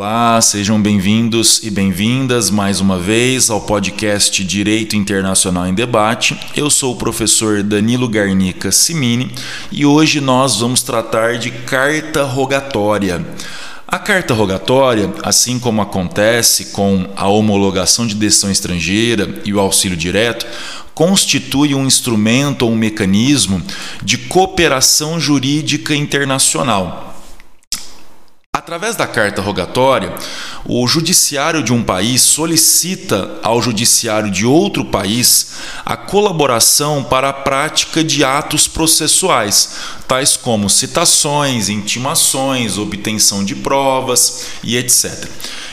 Olá, sejam bem-vindos e bem-vindas mais uma vez ao podcast Direito Internacional em Debate. Eu sou o professor Danilo Garnica Simini e hoje nós vamos tratar de carta rogatória. A carta rogatória, assim como acontece com a homologação de decisão estrangeira e o auxílio direto, constitui um instrumento ou um mecanismo de cooperação jurídica internacional Através da carta rogatória, o judiciário de um país solicita ao judiciário de outro país a colaboração para a prática de atos processuais, tais como citações, intimações, obtenção de provas e etc.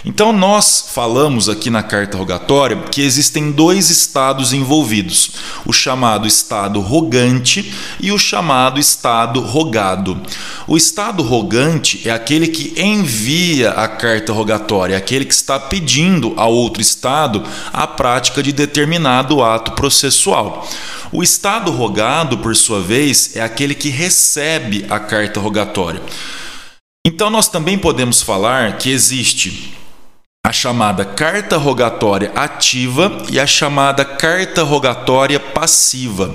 Então, nós falamos aqui na carta rogatória que existem dois estados envolvidos: o chamado estado rogante e o chamado estado rogado. O estado rogante é aquele que envia a carta rogatória, é aquele que está pedindo ao outro estado a prática de determinado ato processual. O estado rogado, por sua vez, é aquele que recebe a carta rogatória. Então, nós também podemos falar que existe a chamada carta rogatória ativa e a chamada carta rogatória passiva.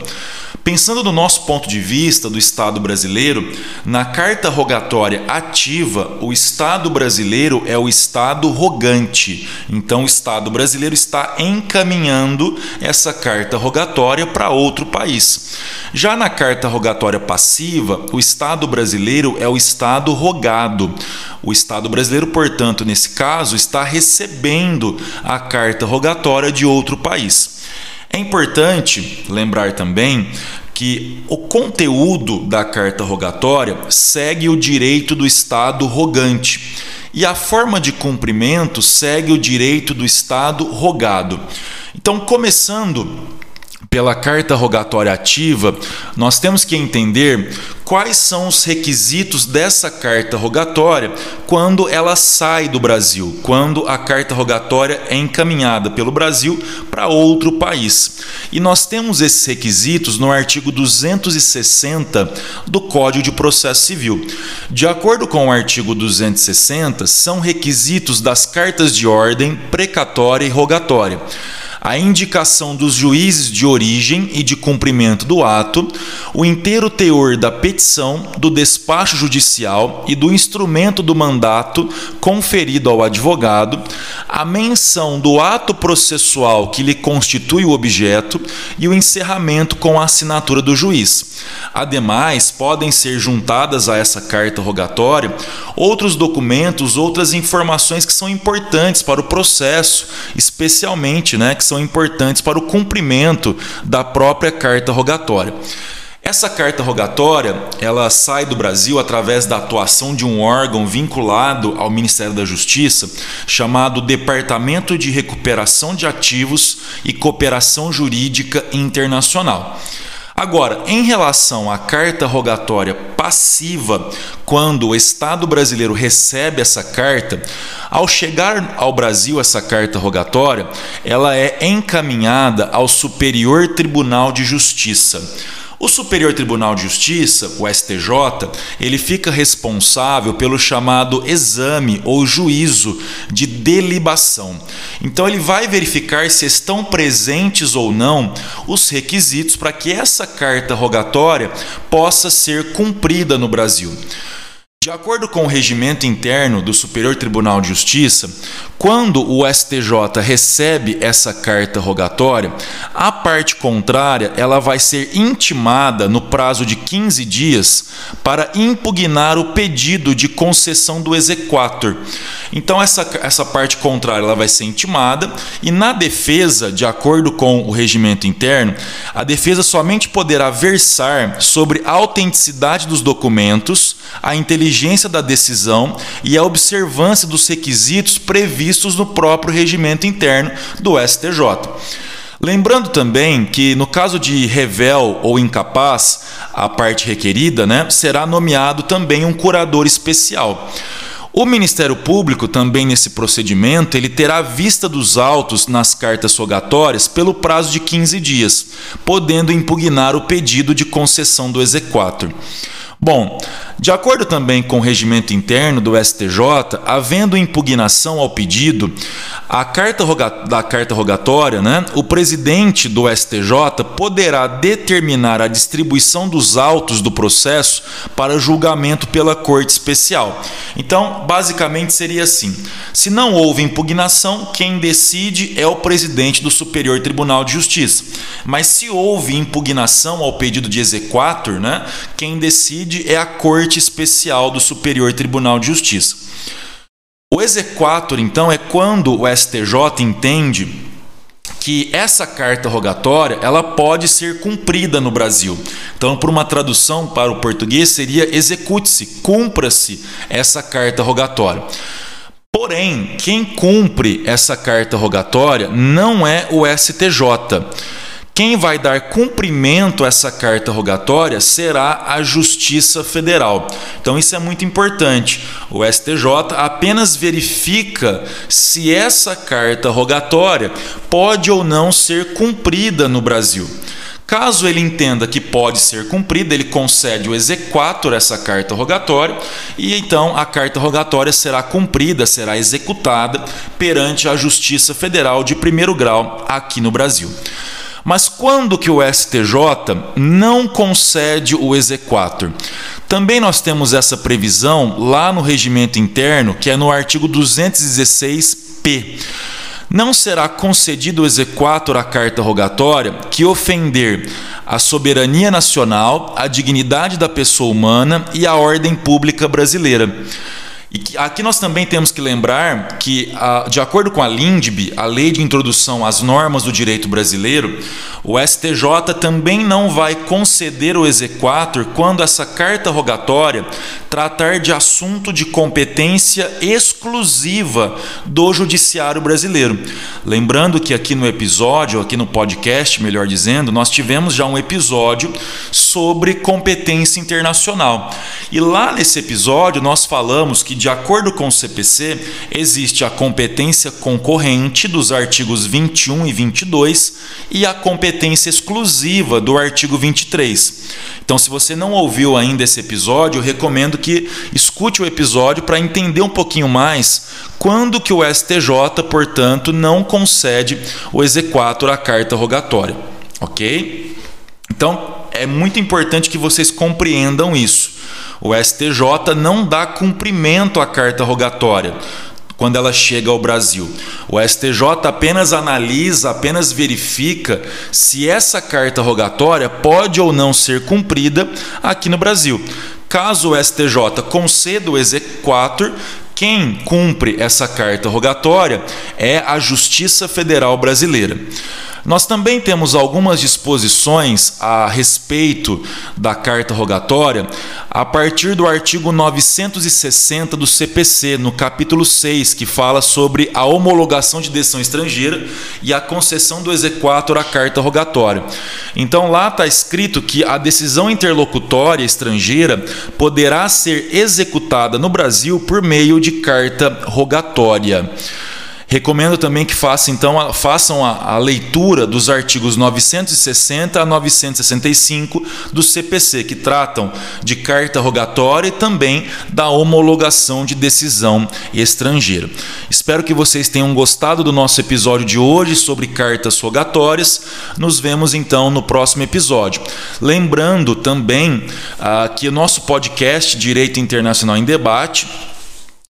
Pensando do nosso ponto de vista do Estado brasileiro, na carta rogatória ativa, o Estado brasileiro é o Estado rogante. Então, o Estado brasileiro está encaminhando essa carta rogatória para outro país. Já na carta rogatória passiva, o Estado brasileiro é o Estado rogado. O Estado brasileiro, portanto, nesse caso, está recebendo a carta rogatória de outro país. É importante lembrar também que o conteúdo da carta rogatória segue o direito do Estado rogante e a forma de cumprimento segue o direito do Estado rogado. Então, começando pela carta rogatória ativa, nós temos que entender quais são os requisitos dessa carta rogatória quando ela sai do Brasil, quando a carta rogatória é encaminhada pelo Brasil para outro país. E nós temos esses requisitos no artigo 260 do Código de Processo Civil. De acordo com o artigo 260, são requisitos das cartas de ordem precatória e rogatória a indicação dos juízes de origem e de cumprimento do ato, o inteiro teor da petição, do despacho judicial e do instrumento do mandato conferido ao advogado, a menção do ato processual que lhe constitui o objeto e o encerramento com a assinatura do juiz. Ademais, podem ser juntadas a essa carta rogatória outros documentos, outras informações que são importantes para o processo, especialmente, né, que são importantes para o cumprimento da própria carta rogatória. Essa carta rogatória, ela sai do Brasil através da atuação de um órgão vinculado ao Ministério da Justiça, chamado Departamento de Recuperação de Ativos e Cooperação Jurídica Internacional. Agora, em relação à carta rogatória passiva, quando o Estado brasileiro recebe essa carta, ao chegar ao Brasil essa carta rogatória, ela é encaminhada ao Superior Tribunal de Justiça. O Superior Tribunal de Justiça, o STJ, ele fica responsável pelo chamado exame ou juízo de delibação. Então ele vai verificar se estão presentes ou não os requisitos para que essa carta rogatória possa ser cumprida no Brasil. De acordo com o regimento interno do Superior Tribunal de Justiça, quando o STJ recebe essa carta rogatória, a parte contrária ela vai ser intimada no prazo de 15 dias para impugnar o pedido de concessão do exequatur. Então essa, essa parte contrária ela vai ser intimada e na defesa, de acordo com o regimento interno, a defesa somente poderá versar sobre a autenticidade dos documentos, a inteligência da decisão e a observância dos requisitos previstos no próprio regimento interno do STJ. Lembrando também que, no caso de revel ou incapaz, a parte requerida, né, será nomeado também um curador especial. O Ministério Público, também nesse procedimento, ele terá vista dos autos nas cartas rogatórias pelo prazo de 15 dias, podendo impugnar o pedido de concessão do exequatur. Bom, De acordo também com o regimento interno do STJ, havendo impugnação ao pedido a carta da carta rogatória, né, o presidente do STJ poderá determinar a distribuição dos autos do processo para julgamento pela Corte Especial. Então, basicamente seria assim: se não houve impugnação, quem decide é o presidente do Superior Tribunal de Justiça. Mas se houve impugnação ao pedido de exequatur, né, quem decide é a Corte Corte Especial do Superior Tribunal de Justiça. O exequatur, então, é quando o STJ entende que essa carta rogatória ela pode ser cumprida no Brasil. Então, por uma tradução para o português, seria execute-se, cumpra-se essa carta rogatória. Porém, quem cumpre essa carta rogatória não é o STJ. Quem vai dar cumprimento a essa carta rogatória será a Justiça Federal. Então isso é muito importante. O STJ apenas verifica se essa carta rogatória pode ou não ser cumprida no Brasil. Caso ele entenda que pode ser cumprida, ele concede o exequatur essa carta rogatória e então a carta rogatória será cumprida, será executada perante a Justiça Federal de primeiro grau aqui no Brasil. Mas quando que o STJ não concede o exequatur? Também nós temos essa previsão lá no regimento interno, que é no artigo 216p. Não será concedido o exequatur à carta rogatória que ofender a soberania nacional, a dignidade da pessoa humana e a ordem pública brasileira. E aqui nós também temos que lembrar que, de acordo com a LINDB, a Lei de Introdução às Normas do Direito Brasileiro, o STJ também não vai conceder o exequatur quando essa carta rogatória tratar de assunto de competência exclusiva do Judiciário Brasileiro. Lembrando que aqui no episódio, aqui no podcast, melhor dizendo, nós tivemos já um episódio sobre competência internacional. E lá nesse episódio nós falamos que de acordo com o CPC, existe a competência concorrente dos artigos 21 e 22 e a competência exclusiva do artigo 23. Então, se você não ouviu ainda esse episódio, recomendo que escute o episódio para entender um pouquinho mais quando que o STJ, portanto, não concede o exequatur à carta rogatória, ok? Então, é muito importante que vocês compreendam isso. O STJ não dá cumprimento à carta rogatória quando ela chega ao Brasil. O STJ apenas analisa, apenas verifica se essa carta rogatória pode ou não ser cumprida aqui no Brasil. Caso o STJ conceda o exequatur, quem cumpre essa carta rogatória é a Justiça Federal Brasileira. Nós também temos algumas disposições a respeito da carta rogatória a partir do artigo 960 do CPC, no capítulo 6, que fala sobre a homologação de decisão estrangeira e a concessão do exequatur à carta rogatória. Então lá está escrito que a decisão interlocutória estrangeira poderá ser executada no Brasil por meio de carta rogatória. Recomendo também que façam, então, façam a, a, leitura dos artigos 960 a 965 do CPC, que tratam de carta rogatória e também da homologação de decisão estrangeira. Espero que vocês tenham gostado do nosso episódio de hoje sobre cartas rogatórias. Nos vemos então no próximo episódio. Lembrando também ah, que o nosso podcast Direito Internacional em Debate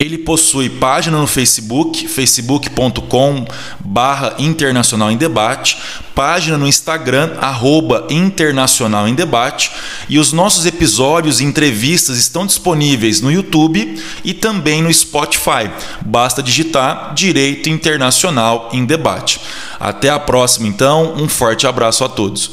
ele possui página no Facebook, facebook.com barra Internacional em Debate, página no Instagram, arroba Internacional em Debate, e os nossos episódios e entrevistas estão disponíveis no YouTube e também no Spotify. Basta digitar Direito Internacional em Debate. Até a próxima, então, um forte abraço a todos.